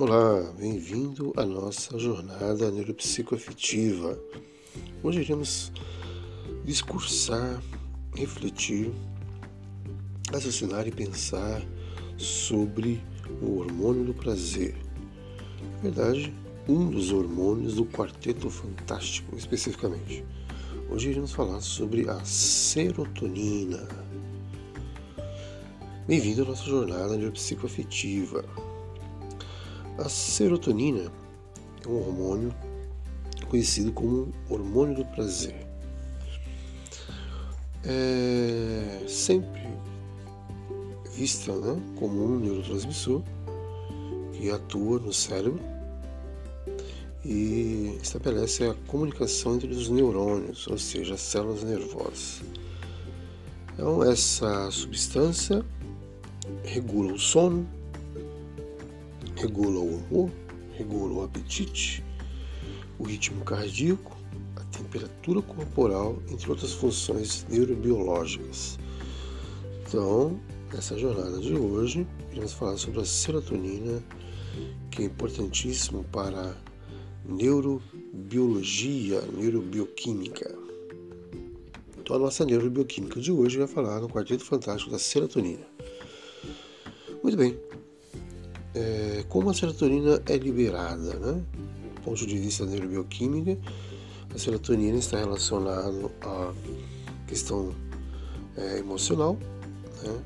Olá, bem-vindo à nossa jornada neuropsicoafetiva. Hoje iremos discursar, refletir, raciocinar e pensar sobre o hormônio do prazer. Na verdade, um dos hormônios do quarteto fantástico, especificamente. Hoje iremos falar sobre a serotonina. Bem-vindo à nossa jornada neuropsicoafetiva. A serotonina é um hormônio conhecido como hormônio do prazer. É sempre vista né, como um neurotransmissor que atua no cérebro e estabelece a comunicação entre os neurônios, ou seja, as células nervosas. Então, essa substância regula o sono, regula o humor, regula o apetite, o ritmo cardíaco, a temperatura corporal, entre outras funções neurobiológicas. Então, nessa jornada de hoje, iremos falar sobre a serotonina, que é importantíssimo para neurobiologia, neurobioquímica. Então, a nossa neurobioquímica de hoje vai falar no Quarteto Fantástico da serotonina. Muito bem, é, como a serotonina é liberada, né? Do ponto de vista da a serotonina está relacionada à questão é, emocional, né?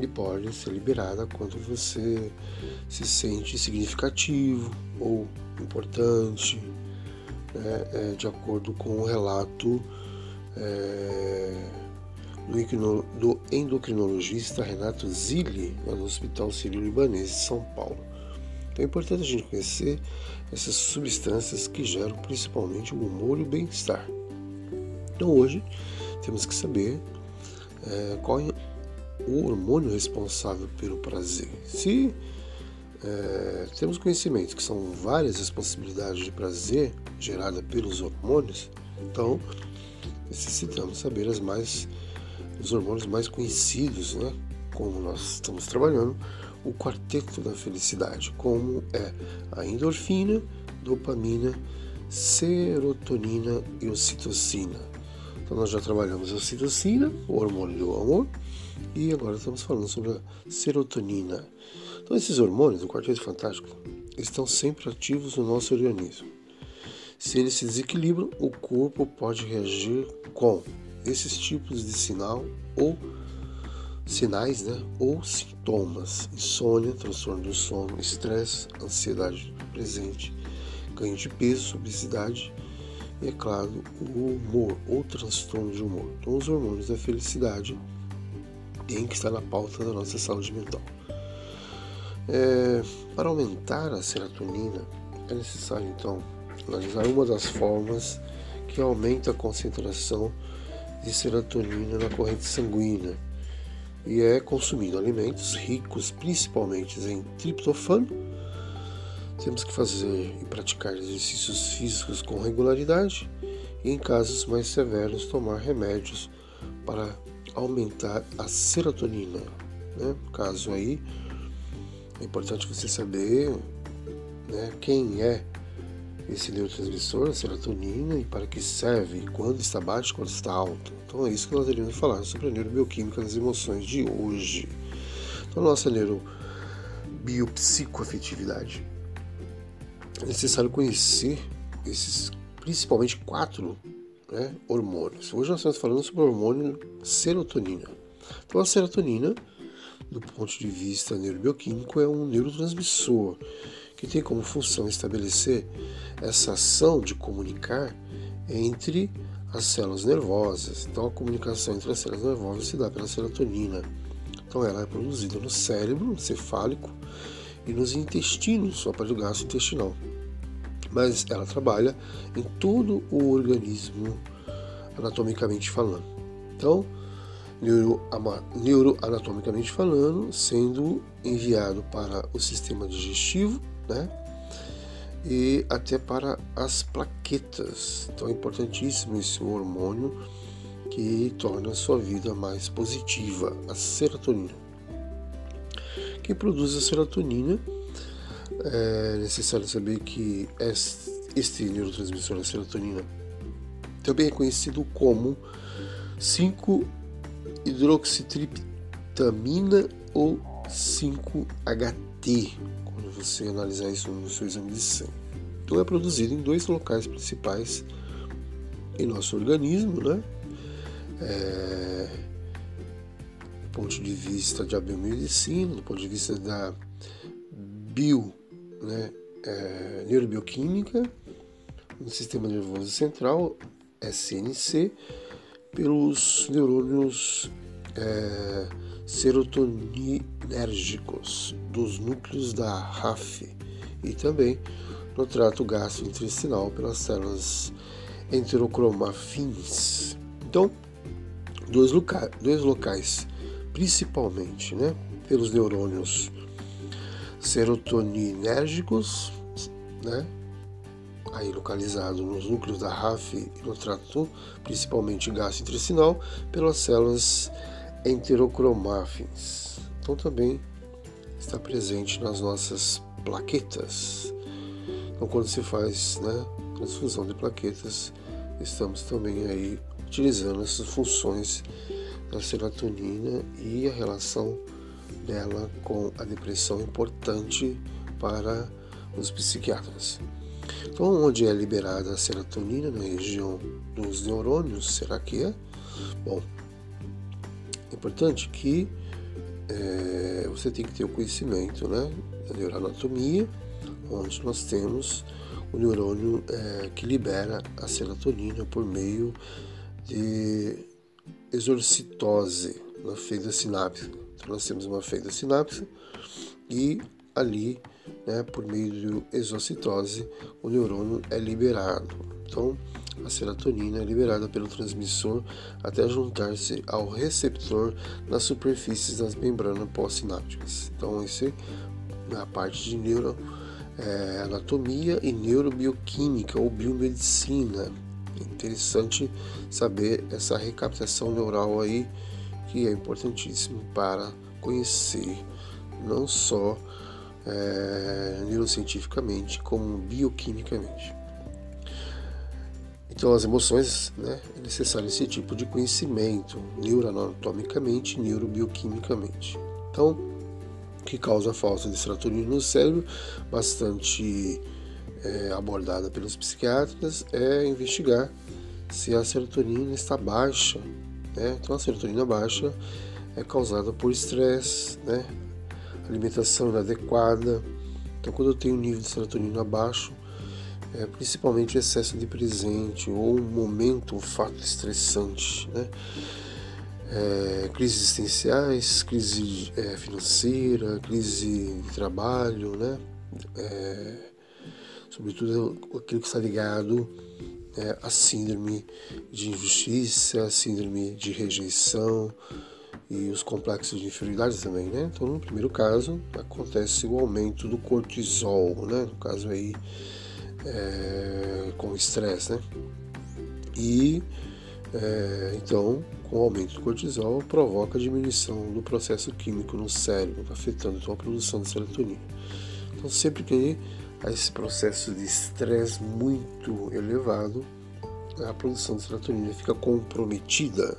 E pode ser liberada quando você se sente significativo ou importante, né? é, de acordo com o relato é, do endocrinologista Renato Zilli, no Hospital Sírio-Libanês de São Paulo. Então é importante a gente conhecer essas substâncias que geram principalmente o humor e o bem-estar. Então hoje temos que saber é, qual é o hormônio responsável pelo prazer. Se é, temos conhecimento que são várias as possibilidades de prazer gerada pelos hormônios, então necessitamos saber as mais os hormônios mais conhecidos, né? Como nós estamos trabalhando, o quarteto da felicidade, como é a endorfina, dopamina, serotonina e ocitocina. Então nós já trabalhamos a ocitocina, o hormônio do amor, e agora estamos falando sobre a serotonina. Então esses hormônios do quarteto fantástico estão sempre ativos no nosso organismo. Se eles se desequilibram, o corpo pode reagir com esses tipos de sinal ou sinais, né, ou sintomas: insônia, transtorno do sono, estresse, ansiedade presente, ganho de peso, obesidade e, é claro, o humor ou transtorno de humor. Então, os hormônios da felicidade têm que estar na pauta da nossa saúde mental. É, para aumentar a serotonina, é necessário então analisar uma das formas que aumenta a concentração de serotonina na corrente sanguínea e é consumindo alimentos ricos principalmente em triptofano. Temos que fazer e praticar exercícios físicos com regularidade e, em casos mais severos, tomar remédios para aumentar a serotonina. Né? Caso aí, é importante você saber né, quem é esse neurotransmissor, a serotonina, e para que serve, quando está baixo, quando está alto. Então é isso que nós iremos falar sobre a neurobioquímica das emoções de hoje. Então, a nossa neurobiopsicoafetividade. É necessário conhecer esses, principalmente quatro né, hormônios. Hoje nós estamos falando sobre o hormônio serotonina. Então, a serotonina, do ponto de vista neurobioquímico, é um neurotransmissor que tem como função estabelecer essa ação de comunicar entre as células nervosas. Então, a comunicação entre as células nervosas se dá pela serotonina. Então, ela é produzida no cérebro cefálico e nos intestinos, o aparelho gastrointestinal. Mas ela trabalha em todo o organismo, anatomicamente falando. Então, neuroanatomicamente falando, sendo enviado para o sistema digestivo né? E até para as plaquetas. Então é importantíssimo esse hormônio que torna a sua vida mais positiva, a serotonina. Quem produz a serotonina É necessário saber que este neurotransmissor, a serotonina, também é conhecido como 5-hidroxitriptamina ou 5-HT, quando você analisar isso no seu exame de sangue. Então é produzido em dois locais principais em nosso organismo, né? É, do ponto de vista da biomedicina, do ponto de vista da bio, né, é, neurobiocquímica, no sistema nervoso central, SNC, pelos neurônios é, serotoninérgicos dos núcleos da RAF e também no trato gastrointestinal pelas células enterocromafins. Então, dois, loca dois locais, principalmente, né, pelos neurônios serotoninérgicos, né, aí localizado nos núcleos da RAF e no trato principalmente gastrointestinal, pelas células enterocromafins. Então também está presente nas nossas plaquetas. Então quando se faz né, transfusão de plaquetas, estamos também aí utilizando essas funções da serotonina e a relação dela com a depressão importante para os psiquiatras. Então, onde é liberada a serotonina na região dos neurônios, será que é? Bom, é importante que é, você tem que ter o conhecimento né, da neuroanatomia, onde nós temos o neurônio é, que libera a serotonina por meio de exorcitose na fenda sináptica. Então, nós temos uma fenda sináptica e ali, né, por meio de exocitose, o neurônio é liberado. Então, a serotonina é liberada pelo transmissor até juntar-se ao receptor nas superfícies das membranas pós-sinápticas. Então, esse é a parte de neuro é, e neurobioquímica ou biomedicina. Interessante saber essa recaptação neural aí, que é importantíssimo para conhecer não só é, neurocientificamente, como bioquimicamente. Então, as emoções, né, é necessário esse tipo de conhecimento, neuroanatomicamente, neurobioquimicamente. Então, que causa a falta de serotonina no cérebro, bastante é, abordada pelos psiquiatras, é investigar se a serotonina está baixa. Né? Então, a serotonina baixa é causada por estresse, né? alimentação inadequada. Então, quando eu tenho um nível de serotonina baixo, é, principalmente excesso de presente ou um momento, um fato estressante, né? é, crises existenciais, crise é, financeira, crise de trabalho, né? É, sobretudo aquilo que está ligado é, à síndrome de injustiça, à síndrome de rejeição e os complexos de inferioridade também, né? Então, no primeiro caso, acontece o aumento do cortisol, né? No caso aí, é, com estresse, né? E é, então, com o aumento do cortisol, provoca a diminuição do processo químico no cérebro, afetando então a produção de serotonina. Então, sempre que há esse processo de estresse muito elevado, a produção de serotonina fica comprometida.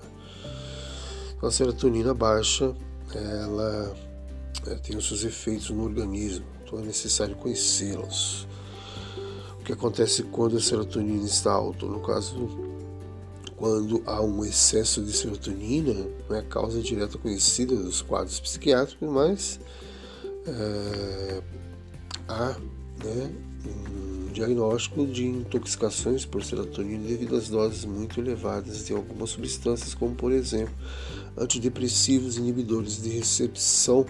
Então, a serotonina baixa, ela é, tem os seus efeitos no organismo, então é necessário conhecê-los. Que acontece quando a serotonina está alta? No caso quando há um excesso de serotonina, não é causa direta conhecida dos quadros psiquiátricos, mas é, há né, um diagnóstico de intoxicações por serotonina devido às doses muito elevadas de algumas substâncias, como por exemplo antidepressivos inibidores de recepção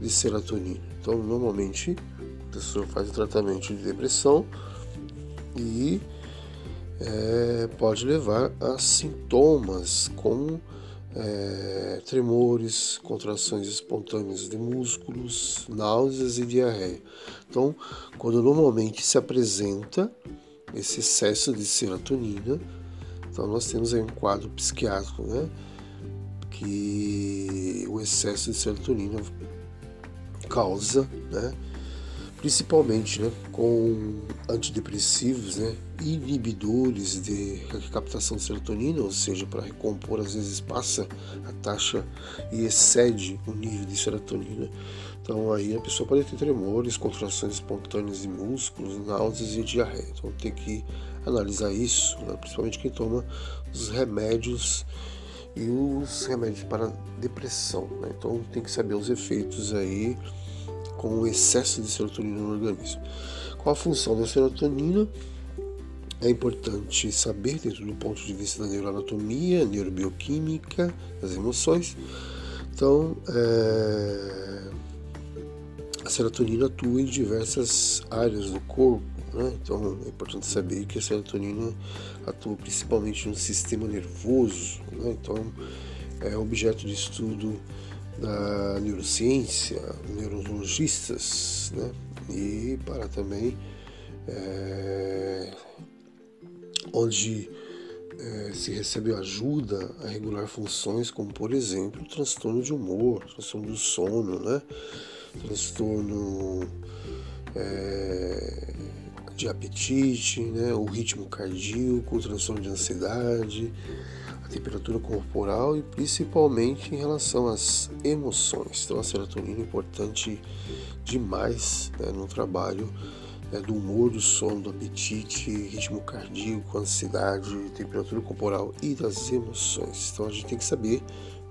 de serotonina. Então, normalmente, a pessoa faz o tratamento de depressão e é, pode levar a sintomas como é, tremores, contrações espontâneas de músculos, náuseas e diarreia. Então, quando normalmente se apresenta esse excesso de serotonina, então nós temos aí um quadro psiquiátrico, né? Que o excesso de serotonina causa, né? Principalmente né, com antidepressivos, né, inibidores de recaptação de serotonina, ou seja, para recompor, às vezes passa a taxa e excede o nível de serotonina. Então aí a pessoa pode ter tremores, contrações espontâneas de músculos, náuseas e diarreia. Então tem que analisar isso, né, principalmente quem toma os remédios e os remédios para depressão. Né? Então tem que saber os efeitos aí com o excesso de serotonina no organismo. Qual a função da serotonina? É importante saber, dentro do ponto de vista da neuroanatomia, neurobioquímica, das emoções. Então, é... a serotonina atua em diversas áreas do corpo. Né? Então, é importante saber que a serotonina atua principalmente no sistema nervoso. Né? Então, é objeto de estudo da neurociência, neurologistas, né? e para também é, onde é, se recebe ajuda a regular funções como, por exemplo, transtorno de humor, transtorno do sono, né? transtorno é, de apetite, né? o ritmo cardíaco, transtorno de ansiedade, temperatura corporal e principalmente em relação às emoções. Então a serotonina é importante demais né, no trabalho né, do humor, do sono, do apetite, ritmo cardíaco, ansiedade, temperatura corporal e das emoções. Então a gente tem que saber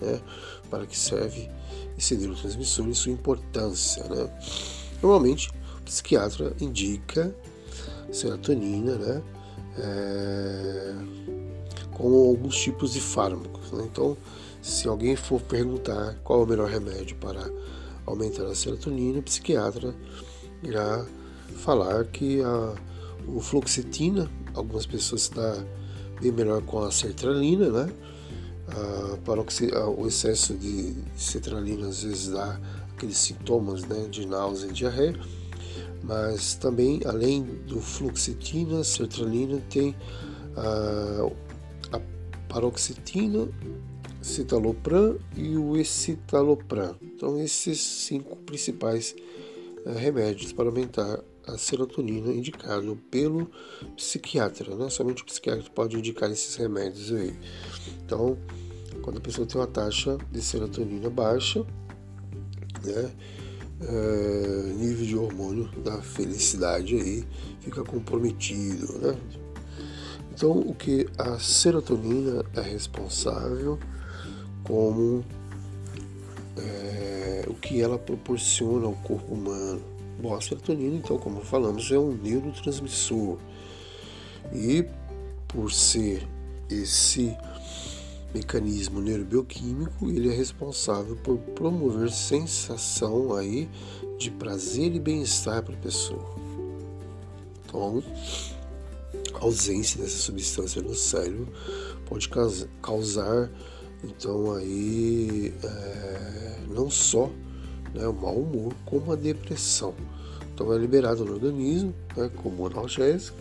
né, para que serve esse neurotransmissor e sua importância. Né? Normalmente o psiquiatra indica serotonina, né? É com alguns tipos de fármacos. Né? Então, se alguém for perguntar qual é o melhor remédio para aumentar a serotonina, o psiquiatra irá falar que a o fluoxetina, algumas pessoas dá bem melhor com a sertralina, né? A, a, o excesso de sertralina às vezes dá aqueles sintomas né, de náusea e diarreia, mas também além do fluoxetina, sertralina tem a, paroxetina, citalopram e o escitalopram. Então, esses cinco principais é, remédios para aumentar a serotonina indicado pelo psiquiatra, né? Somente o psiquiatra pode indicar esses remédios aí. Então, quando a pessoa tem uma taxa de serotonina baixa, né? É, nível de hormônio da felicidade aí fica comprometido, né? Então, o que a serotonina é responsável como é, o que ela proporciona ao corpo humano. Bom, a serotonina, então, como falamos, é um neurotransmissor e por ser esse mecanismo neurobioquímico, ele é responsável por promover sensação aí de prazer e bem-estar para a pessoa. Então, a ausência dessa substância no cérebro pode causar então aí é, não só né, o mau humor como a depressão. Então é liberado no organismo né, como analgésico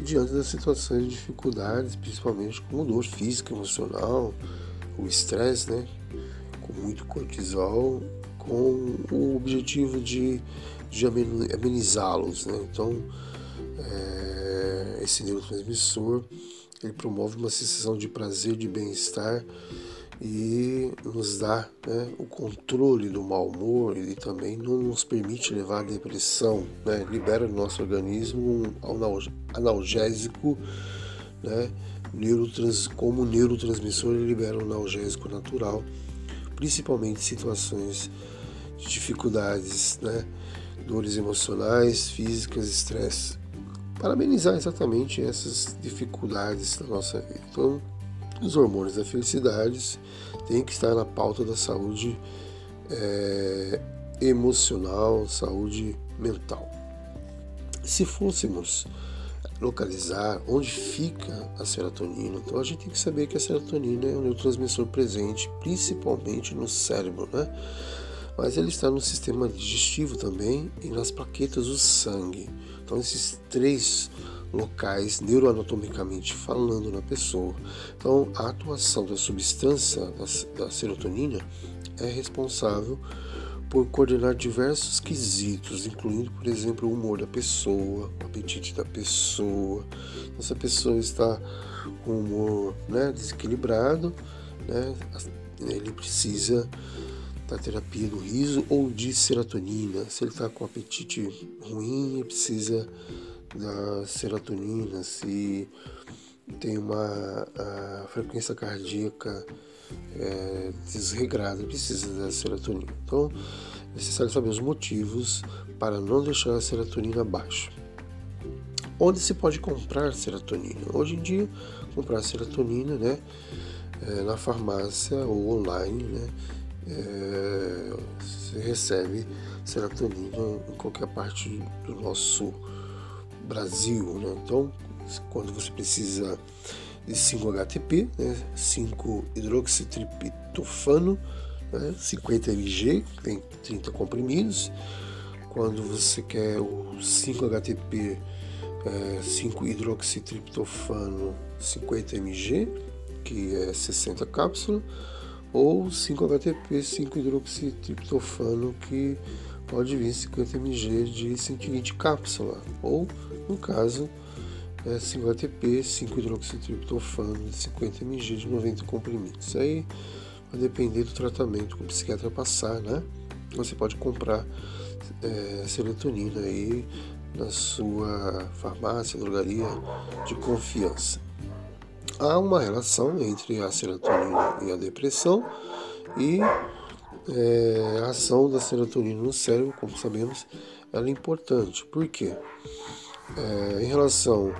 e diante das situações de dificuldades principalmente como dor física emocional o estresse né com muito cortisol com o objetivo de, de amenizá-los né. Então é, esse neurotransmissor ele promove uma sensação de prazer, de bem-estar e nos dá né, o controle do mau humor. Ele também não nos permite levar à depressão, né, libera no nosso organismo um analgésico, né, neurotrans, como neurotransmissor, ele libera um analgésico natural, principalmente em situações de dificuldades, né, dores emocionais, físicas, estresse para amenizar exatamente essas dificuldades da nossa vida. Então, os hormônios da felicidade têm que estar na pauta da saúde é, emocional, saúde mental. Se fôssemos localizar onde fica a serotonina, então a gente tem que saber que a serotonina é um neurotransmissor presente principalmente no cérebro, né? Mas ele está no sistema digestivo também e nas plaquetas do sangue. Então, esses três locais neuroanatomicamente falando na pessoa. Então, a atuação da substância da, da serotonina é responsável por coordenar diversos quesitos, incluindo, por exemplo, o humor da pessoa, o apetite da pessoa. Essa pessoa está com o humor né, desequilibrado, né, ele precisa da terapia do riso ou de serotonina. Se ele está com apetite ruim, precisa da serotonina. Se tem uma frequência cardíaca é, desregrada, precisa da serotonina. Então, é necessário saber os motivos para não deixar a serotonina baixa. Onde se pode comprar serotonina? Hoje em dia, comprar serotonina, né, é, na farmácia ou online, né, é, recebe serotonina em qualquer parte do nosso Brasil, né? Então, quando você precisa de 5-HTP, né? 5-hidroxitriptofano, né? 50 mg, tem 30 comprimidos. Quando você quer o 5-HTP, é, 5-hidroxitriptofano, 50 mg, que é 60 cápsulas, ou 5-HTP, 5-hidroxitriptofano, que pode vir 50 mg de 120 cápsulas, ou no caso é 5-ATP, 5-hidroxitriptofano de 50 mg de 90 comprimidos. Isso aí vai depender do tratamento que o psiquiatra passar, né? Você pode comprar é, serotonina aí na sua farmácia, drogaria de confiança. Há uma relação entre a serotonina e a depressão e é, a ação da serotonina no cérebro, como sabemos, ela é importante. Por quê? É, em relação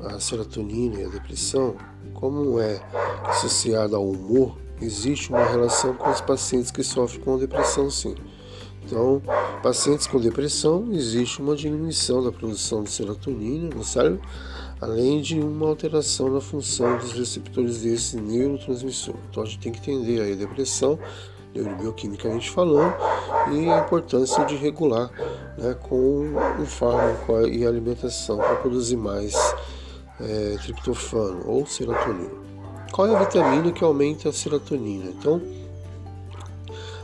à serotonina e à depressão, como é associada ao humor, existe uma relação com os pacientes que sofrem com depressão, sim. Então, pacientes com depressão, existe uma diminuição da produção de serotonina no cérebro, além de uma alteração na função dos receptores desse neurotransmissor. Então, a gente tem que entender aí a depressão neurobioquimicamente falando, e a importância de regular né, com um fármaco e alimentação para produzir mais é, triptofano ou serotonina. Qual é a vitamina que aumenta a serotonina? Então,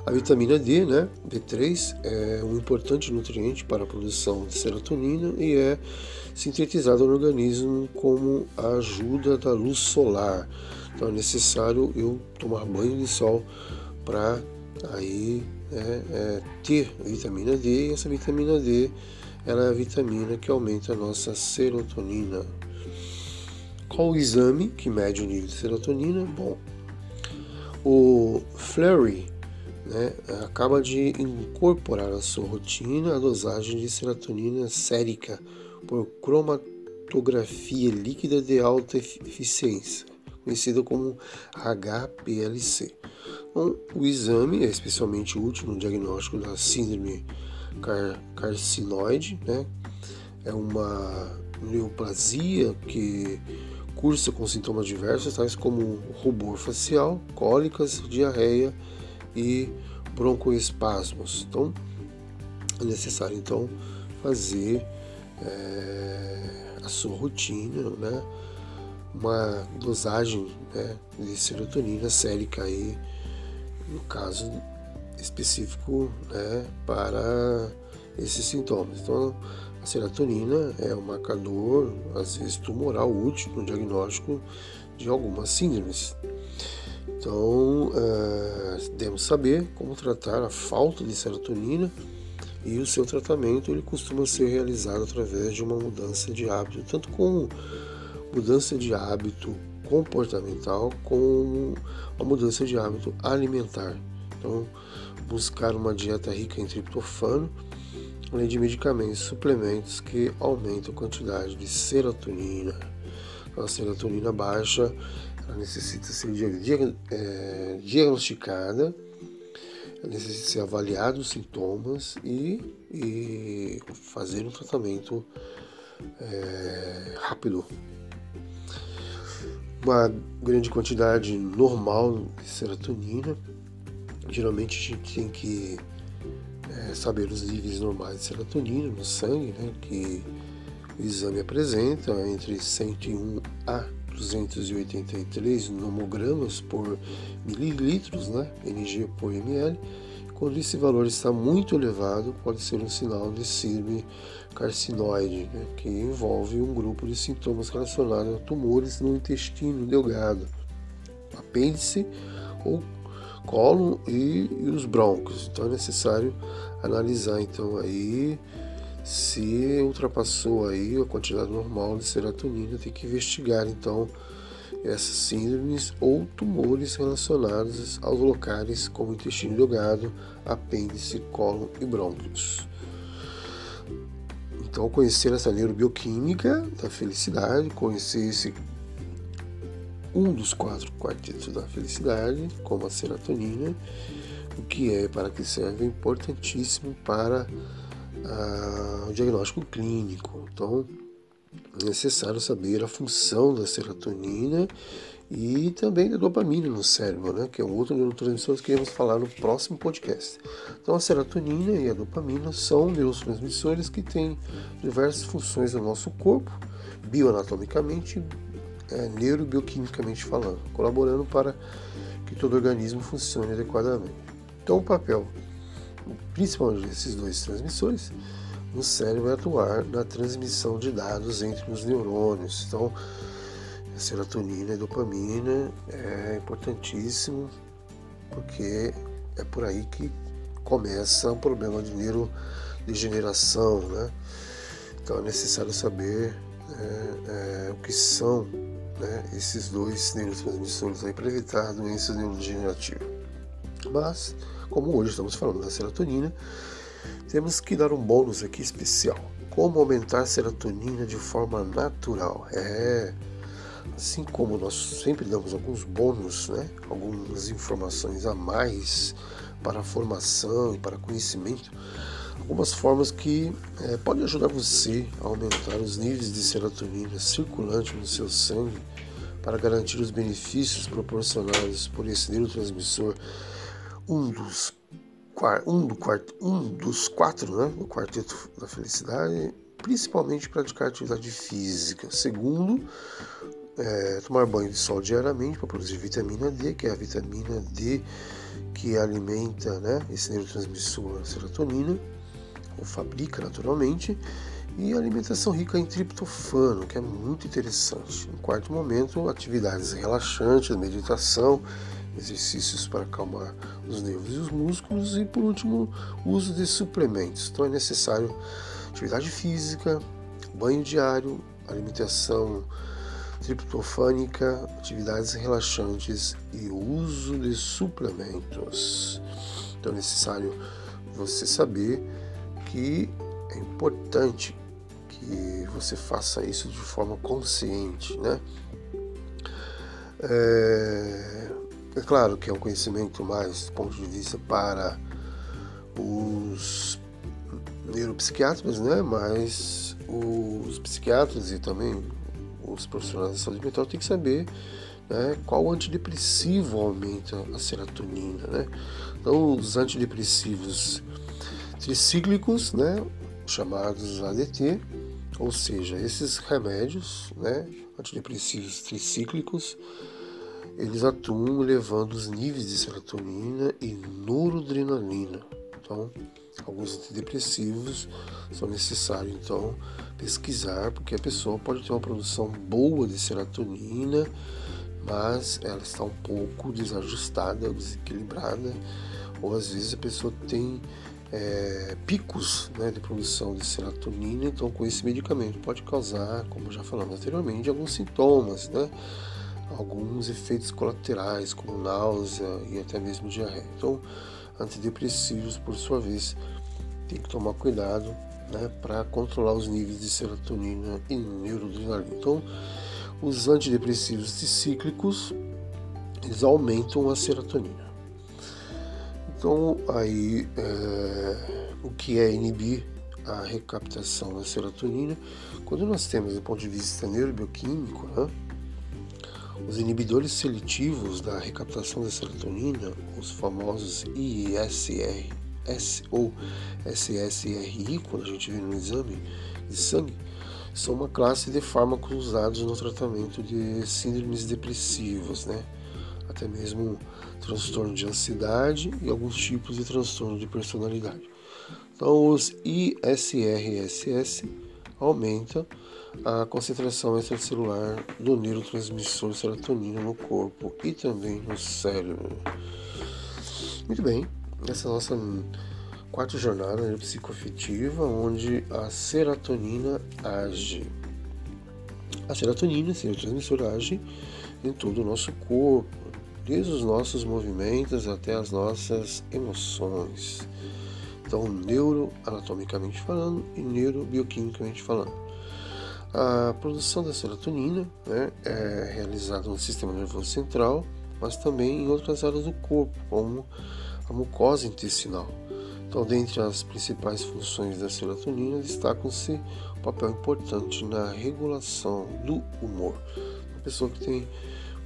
a vitamina D, né, D3, é um importante nutriente para a produção de serotonina e é sintetizada no organismo como a ajuda da luz solar. Então é necessário eu tomar banho de sol para aí é, é, ter vitamina D e essa vitamina D ela é a vitamina que aumenta a nossa serotonina. Qual o exame que mede o nível de serotonina? Bom, o Flurry né, acaba de incorporar à sua rotina a dosagem de serotonina sérica por cromatografia líquida de alta eficiência, conhecida como HPLC. Bom, o exame é especialmente útil no diagnóstico da síndrome car carcinoide, né? É uma neoplasia que cursa com sintomas diversos, tais como rubor facial, cólicas, diarreia e broncoespasmos. Então, é necessário então fazer é, a sua rotina, né? Uma dosagem né, de serotonina sérica aí no caso específico né, para esses sintomas. Então, a serotonina é um marcador, às vezes tumoral, útil no diagnóstico de algumas síndromes. Então, uh, devemos saber como tratar a falta de serotonina e o seu tratamento ele costuma ser realizado através de uma mudança de hábito, tanto com mudança de hábito comportamental com a mudança de hábito alimentar. Então, buscar uma dieta rica em triptofano, além de medicamentos suplementos que aumentam a quantidade de serotonina. Então, a serotonina baixa necessita ser é, diagnosticada, necessita ser avaliado os sintomas e, e fazer um tratamento é, rápido uma grande quantidade normal de serotonina. Geralmente a gente tem que é, saber os níveis normais de serotonina no sangue, né, que o exame apresenta entre 101 a 283 nomogramas por mililitros, né, mg por ml, Quando esse valor está muito elevado, pode ser um sinal de síndrome carcinoide, né, que envolve um grupo de sintomas relacionados a tumores no intestino delgado, apêndice ou colo e, e os brônquios. Então é necessário analisar então aí se ultrapassou aí a quantidade normal de serotonina, tem que investigar então essas síndromes ou tumores relacionados aos locais como intestino delgado, apêndice, colo e brônquios. Então, conhecer essa neurobioquímica da felicidade, conhecer esse um dos quatro quartetos da felicidade, como a serotonina, o que é, para que serve, é importantíssimo para ah, o diagnóstico clínico. Então, é necessário saber a função da serotonina e também da dopamina no cérebro, né, que é outro neurotransmissor que iremos falar no próximo podcast. Então, a serotonina e a dopamina são neurotransmissores que têm diversas funções no nosso corpo, bioanatomicamente, é, neurobioquimicamente falando, colaborando para que todo organismo funcione adequadamente. Então, o papel, principalmente desses dois transmissores, no cérebro atuar na transmissão de dados entre os neurônios. Então, a serotonina e a dopamina é importantíssimo porque é por aí que começa o problema de neurodegeneração, né? Então é necessário saber é, é, o que são né, esses dois neurotransmissores aí para evitar doenças neurodegenerativas. Mas, como hoje estamos falando da serotonina, temos que dar um bônus aqui especial. Como aumentar a serotonina de forma natural? É, assim como nós sempre damos alguns bônus, né, algumas informações a mais para a formação e para conhecimento, algumas formas que é, podem ajudar você a aumentar os níveis de serotonina circulante no seu sangue para garantir os benefícios proporcionados por esse neurotransmissor, um dos, um, do um dos quatro né, do quarteto da felicidade, principalmente praticar atividade física. Segundo, é, tomar banho de sol diariamente para produzir vitamina D, que é a vitamina D que alimenta né, esse neurotransmissor serotonina ou fabrica naturalmente, e alimentação rica em triptofano, que é muito interessante. Em quarto momento, atividades relaxantes, meditação, exercícios para acalmar os nervos e os músculos, e por último, uso de suplementos. Então é necessário atividade física, banho diário, alimentação triptofânica, atividades relaxantes e uso de suplementos. Então é necessário você saber que é importante que você faça isso de forma consciente, né? É, é claro que é um conhecimento mais do ponto de vista para os neuropsiquiatras, né? Mas os psiquiatras e também os profissionais da saúde mental têm que saber né, qual antidepressivo aumenta a serotonina, né? Então, os antidepressivos tricíclicos, né, chamados ADT, ou seja, esses remédios, né, antidepressivos tricíclicos, eles atuam elevando os níveis de serotonina e noradrenalina. Então, alguns antidepressivos são necessários então pesquisar, porque a pessoa pode ter uma produção boa de serotonina, mas ela está um pouco desajustada, desequilibrada, ou às vezes a pessoa tem é, picos né, de produção de serotonina, então com esse medicamento pode causar, como já falamos anteriormente, alguns sintomas, né, alguns efeitos colaterais, como náusea e até mesmo diarreia. Então, antidepressivos, por sua vez, tem que tomar cuidado né, para controlar os níveis de serotonina e neuroadrenalina. Então, os antidepressivos cíclicos eles aumentam a serotonina. Então, aí, é, o que é inibir a recaptação da serotonina? Quando nós temos, do ponto de vista neurobioquímico, né, os inibidores seletivos da recaptação da serotonina, os famosos ISR ou SSRI, quando a gente vê no exame de sangue, são uma classe de fármacos usados no tratamento de síndromes depressivas, né? até mesmo transtorno de ansiedade e alguns tipos de transtorno de personalidade. Então, os ISRSS aumenta a concentração extracelular do neurotransmissor serotonina no corpo e também no cérebro. Muito bem, essa é a nossa quarta jornada psicoafetiva, onde a serotonina age. A serotonina, esse neurotransmissor, age em todo o nosso corpo, desde os nossos movimentos até as nossas emoções. Então, neuroanatomicamente falando e neurobioquimicamente falando. A produção da serotonina né, é realizada no sistema nervoso central, mas também em outras áreas do corpo, como a mucosa intestinal. Então, dentre as principais funções da serotonina, destacam-se o papel importante na regulação do humor. Uma pessoa que tem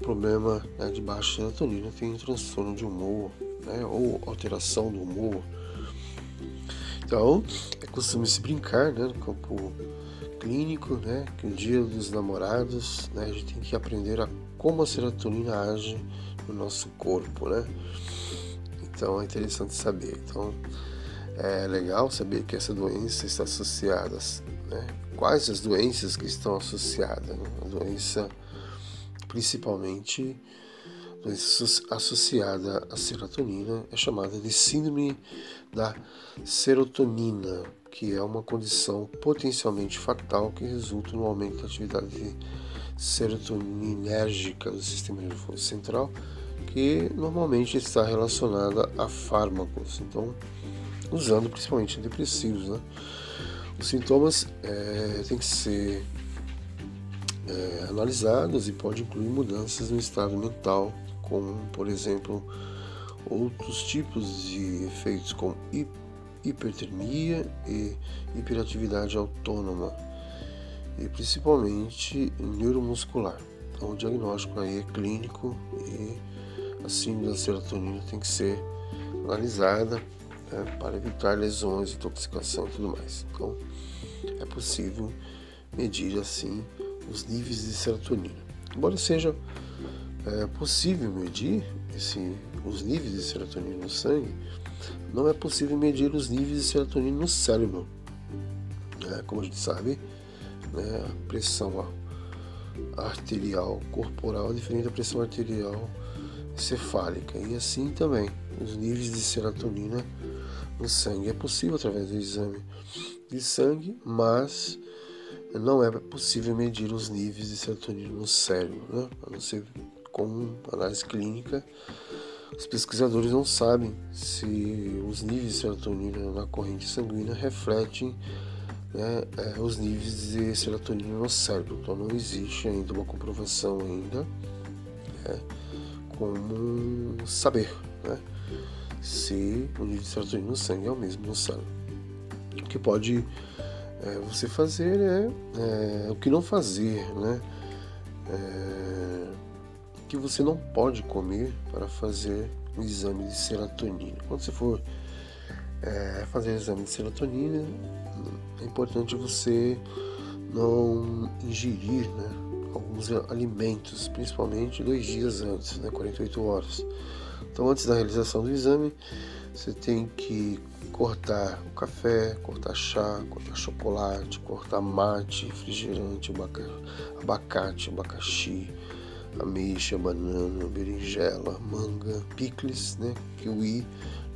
problema né, de baixa serotonina tem transtorno de humor, né, ou alteração do humor. Então, é costume se brincar né, no campo clínico, né, que o dia dos namorados, né, a gente tem que aprender a como a serotonina age no nosso corpo, né? Então é interessante saber. Então é legal saber que essa doença está associada, né? Quais as doenças que estão associadas? Né? A doença, principalmente, associada à serotonina, é chamada de síndrome da serotonina, que é uma condição potencialmente fatal que resulta no aumento da atividade serotoninérgica do sistema nervoso central, que normalmente está relacionada a fármacos, então usando principalmente depressivos. Né? Os sintomas é, têm que ser é, analisados e pode incluir mudanças no estado mental, como por exemplo outros tipos de efeitos como hipertermia e hiperatividade autônoma e principalmente neuromuscular. Então, o diagnóstico aí é clínico e a síndrome da serotonina tem que ser analisada né, para evitar lesões, intoxicação e tudo mais. Então, é possível medir assim os níveis de serotonina. Embora seja é, possível medir esse, os níveis de serotonina no sangue, não é possível medir os níveis de serotonina no cérebro. É, como a gente sabe, né, a pressão arterial corporal é diferente da pressão arterial cefálica e assim também os níveis de serotonina no sangue. É possível através do exame de sangue, mas não é possível medir os níveis de serotonina no cérebro, né? a não ser com análise clínica. Os pesquisadores não sabem se os níveis de serotonina na corrente sanguínea refletem né, é, os níveis de serotonina no cérebro. Então não existe ainda uma comprovação ainda né, como saber né, se o nível de serotonina no sangue é o mesmo no cérebro. O que pode é, você fazer é, é, o que não fazer, né? É, que você não pode comer para fazer o exame de serotonina. Quando você for é, fazer o exame de serotonina, é importante você não ingerir né, alguns alimentos, principalmente dois dias antes, né, 48 horas. Então, antes da realização do exame, você tem que cortar o café, cortar chá, cortar chocolate, cortar mate, refrigerante, abacate, abacaxi, ameixa, banana, berinjela, manga, picles, né, kiwi,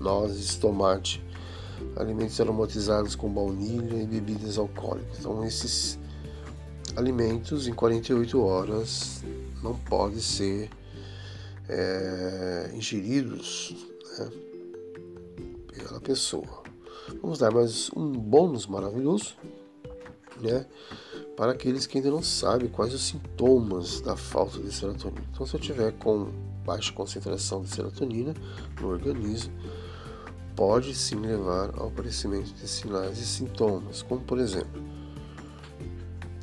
nozes, tomate, alimentos aromatizados com baunilha e bebidas alcoólicas. Então esses alimentos em 48 horas não podem ser é, ingeridos né, pela pessoa. Vamos dar mais um bônus maravilhoso, né? Para aqueles que ainda não sabem quais os sintomas da falta de serotonina. Então, se eu tiver com baixa concentração de serotonina no organismo, pode sim levar ao aparecimento de sinais e sintomas, como por exemplo,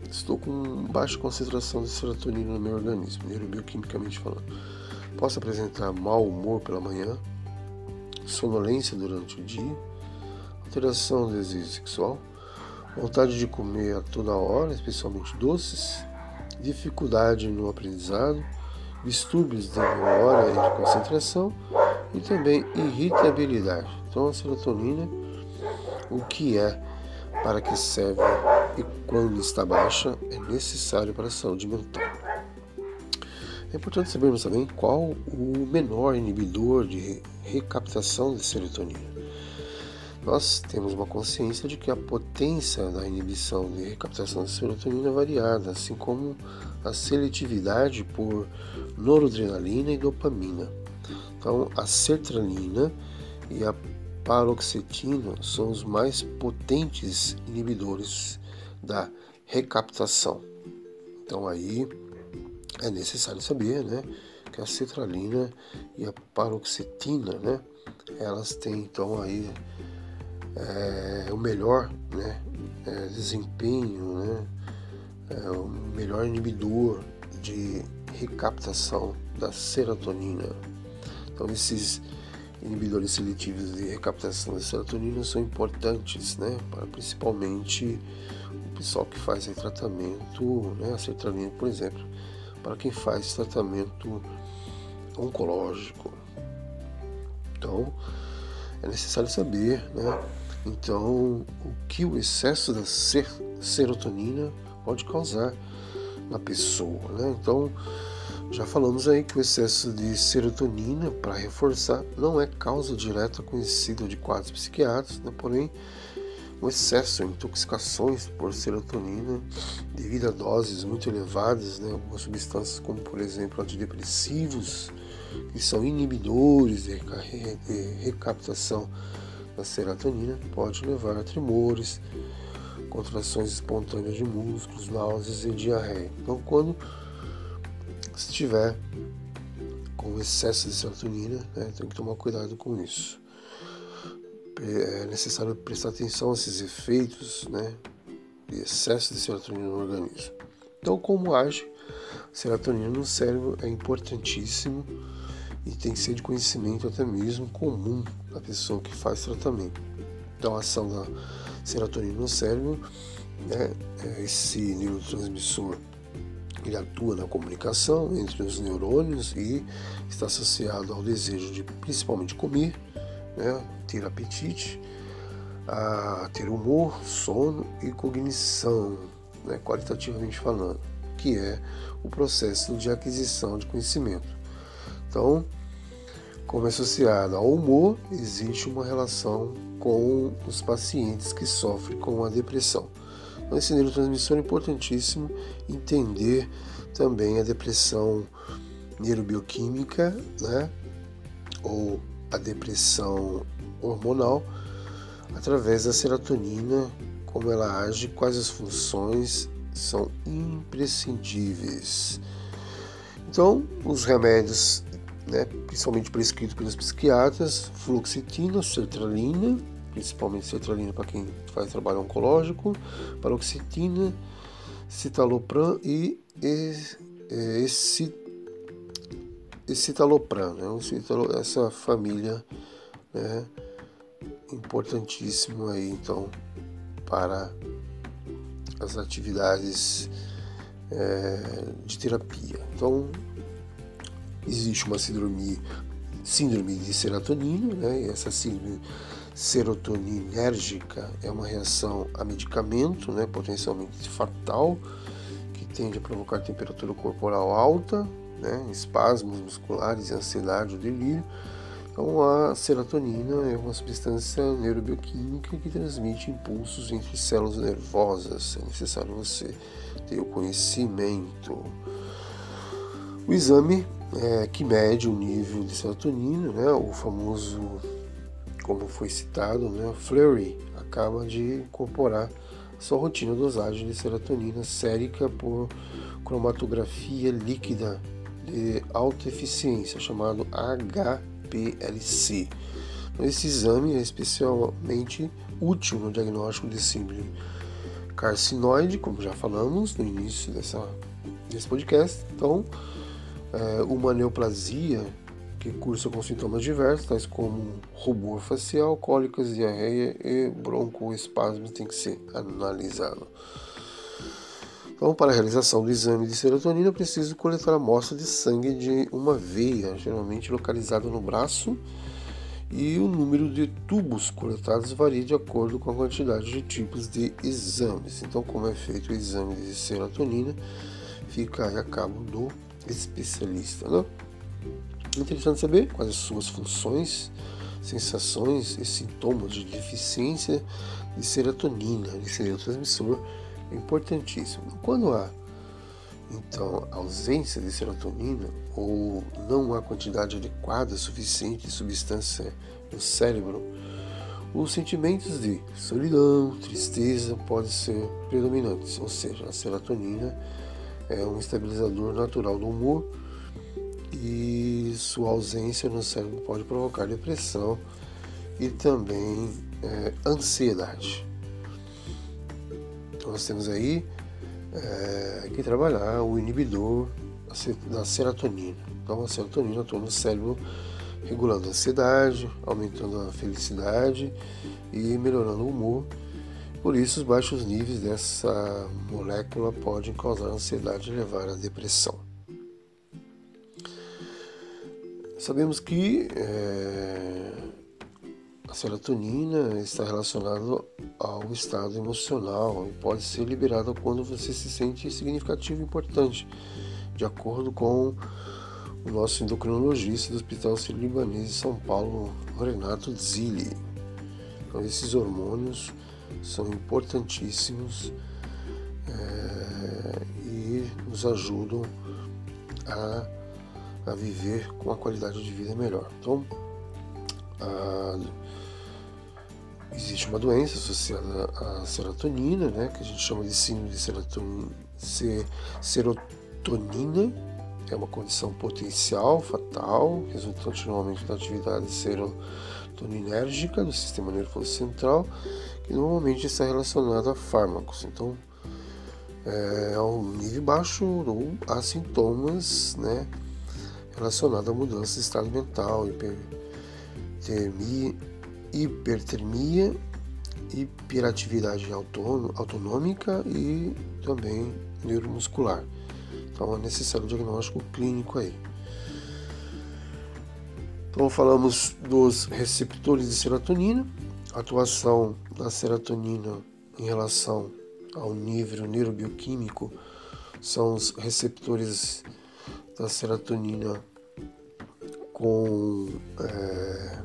estou com baixa concentração de serotonina no meu organismo, neurobioquimicamente falando. Posso apresentar mau humor pela manhã, sonolência durante o dia, alteração do desejo sexual, vontade de comer a toda hora, especialmente doces, dificuldade no aprendizado, distúrbios de memória e de concentração e também irritabilidade. Então a serotonina, o que é, para que serve e quando está baixa, é necessário para a saúde mental. É importante sabermos também qual o menor inibidor de recaptação de serotonina. Nós temos uma consciência de que a potência da inibição de recaptação de serotonina é variada, assim como a seletividade por noradrenalina e dopamina. Então, a sertralina e a paroxetina são os mais potentes inibidores da recaptação. Então, aí é necessário saber, né, que a cetralina e a paroxetina, né, elas têm então aí é, o melhor, né, é, desempenho, né, é, o melhor inibidor de recaptação da serotonina. Então esses inibidores seletivos de recaptação da serotonina são importantes, né, para principalmente o pessoal que faz tratamento, né, a sertralina, por exemplo, para quem faz tratamento oncológico. Então, é necessário saber, né? Então, o que o excesso da ser serotonina pode causar na pessoa, né? Então, já falamos aí que o excesso de serotonina, para reforçar, não é causa direta conhecida de quadros psiquiátricos, né? porém o excesso, intoxicações por serotonina devido a doses muito elevadas, né? algumas substâncias como por exemplo antidepressivos, que são inibidores de recaptação da serotonina, pode levar a tremores, contrações espontâneas de músculos, náuseas e diarreia. Então quando estiver com excesso de serotonina, né, tem que tomar cuidado com isso é necessário prestar atenção a esses efeitos né, de excesso de serotonina no organismo. Então, como age a serotonina no cérebro é importantíssimo e tem que ser de conhecimento até mesmo comum da pessoa que faz tratamento. Então, a ação da serotonina no cérebro, né, é esse neurotransmissor, ele atua na comunicação entre os neurônios e está associado ao desejo de principalmente comer né, ter apetite, a ter humor, sono e cognição, né, qualitativamente falando, que é o processo de aquisição de conhecimento. Então, como é associado ao humor, existe uma relação com os pacientes que sofrem com a depressão. Então, esse neurotransmissor é importantíssimo entender também a depressão neurobioquímica, né? Ou a depressão hormonal através da serotonina, como ela age, quais as funções são imprescindíveis. Então, os remédios, né, principalmente prescritos pelos psiquiatras, fluoxetina, sertralina, principalmente sertralina para quem faz trabalho oncológico, paroxetina, citalopram e esse citalopram, né? essa família né? importantíssimo aí então para as atividades é, de terapia. Então existe uma síndrome, síndrome de serotonina, né? Essa síndrome serotoninérgica é uma reação a medicamento, né? Potencialmente fatal, que tende a provocar temperatura corporal alta, né? espasmos musculares, ansiedade ou delírio então, a serotonina é uma substância neurobioquímica que transmite impulsos entre células nervosas. É necessário você ter o conhecimento. O exame é, que mede o nível de serotonina, né, o famoso, como foi citado, né, Flurry, acaba de incorporar sua rotina dosagem de serotonina sérica por cromatografia líquida de alta eficiência, chamado H PLC. Então, esse exame é especialmente útil no diagnóstico de síndrome carcinoide, como já falamos no início dessa, desse podcast. Então, é, uma neoplasia que cursa com sintomas diversos, tais como rubor facial, cólicas, diarreia e broncoespasmos, tem que ser analisado. Então, para a realização do exame de serotonina, preciso coletar amostra de sangue de uma veia, geralmente localizada no braço, e o número de tubos coletados varia de acordo com a quantidade de tipos de exames. Então, como é feito o exame de serotonina, fica a cabo do especialista. Né? Interessante saber quais as suas funções, sensações e sintomas de deficiência de serotonina, esse neurotransmissor é importantíssimo. Quando há então ausência de serotonina ou não há quantidade adequada suficiente de substância no cérebro, os sentimentos de solidão, tristeza podem ser predominantes, ou seja, a serotonina é um estabilizador natural do humor e sua ausência no cérebro pode provocar depressão e também é, ansiedade. Então nós temos aí é, que trabalhar o inibidor da serotonina. Então a serotonina atua no cérebro regulando a ansiedade, aumentando a felicidade e melhorando o humor. Por isso, os baixos níveis dessa molécula podem causar ansiedade e levar à depressão. Sabemos que é, a serotonina está relacionada ao estado emocional e pode ser liberada quando você se sente significativo e importante, de acordo com o nosso endocrinologista do Hospital Sírio-Libanês de São Paulo, Renato Zilli. Então, esses hormônios são importantíssimos é, e nos ajudam a, a viver com uma qualidade de vida melhor. Então, a, existe uma doença associada à serotonina, né, que a gente chama de síndrome de serotonina, serotonina é uma condição potencial fatal, resultante normalmente da atividade serotoninérgica do sistema nervoso central, que normalmente está relacionada a fármacos. Então, é, ao nível baixo ou há sintomas né, relacionados à mudança de estado mental, hipertermia, hipertermia hiperatividade autonômica e também neuromuscular. Então é necessário um diagnóstico clínico aí. Então falamos dos receptores de serotonina, atuação da serotonina em relação ao nível neurobioquímico são os receptores da serotonina com é,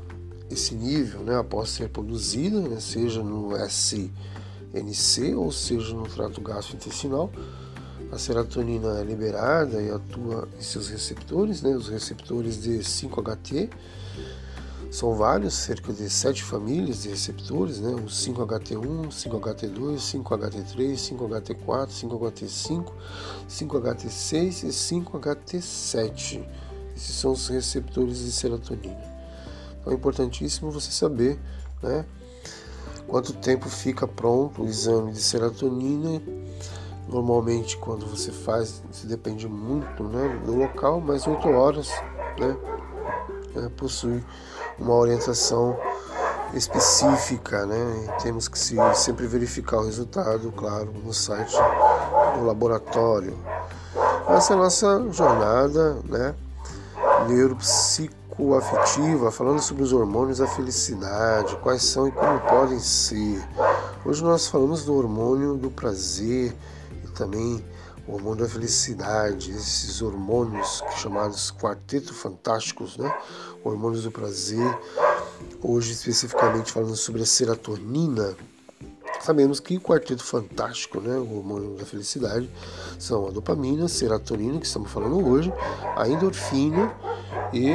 esse nível, né, após ser produzida, né, seja no SNC ou seja no trato gastrointestinal, a serotonina é liberada e atua em seus receptores, né? os receptores de 5-HT. São vários, cerca de sete famílias de receptores, né? o 5-HT1, 5-HT2, 5-HT3, 5-HT4, 5-HT5, 5-HT6 e 5-HT7. Esses são os receptores de serotonina. Então é importantíssimo você saber né, quanto tempo fica pronto o exame de serotonina Normalmente, quando você faz, se depende muito né, do local, mas 8 horas né, é, possui uma orientação específica, né? E temos que se, sempre verificar o resultado, claro, no site do laboratório. Essa é a nossa jornada, né? Neuropsicoafetiva, falando sobre os hormônios da felicidade, quais são e como podem ser. Hoje nós falamos do hormônio do prazer, também o hormônio da felicidade, esses hormônios chamados quarteto fantásticos, né? Hormônios do prazer. Hoje, especificamente falando sobre a serotonina, sabemos que o quarteto fantástico, né, o hormônio da felicidade, são a dopamina, a serotonina, que estamos falando hoje, a endorfina e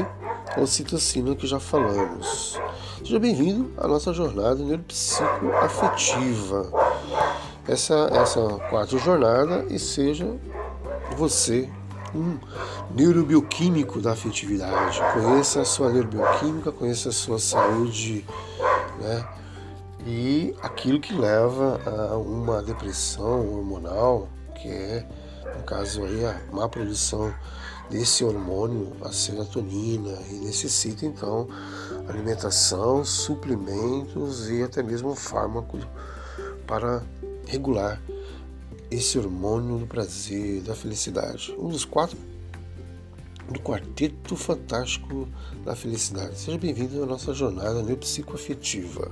a ocitocina, que já falamos. Seja bem-vindo à nossa jornada neuropsicoafetiva essa, essa quarta jornada e seja você um neurobioquímico da afetividade. Conheça a sua neurobioquímica, conheça a sua saúde, né? E aquilo que leva a uma depressão hormonal, que é, no caso aí, a má produção desse hormônio, a serotonina, e necessita então alimentação, suplementos e até mesmo fármaco para regular esse hormônio do prazer, da felicidade. Um dos quatro do Quarteto Fantástico da Felicidade. Seja bem-vindo à nossa jornada neuropsicoafetiva.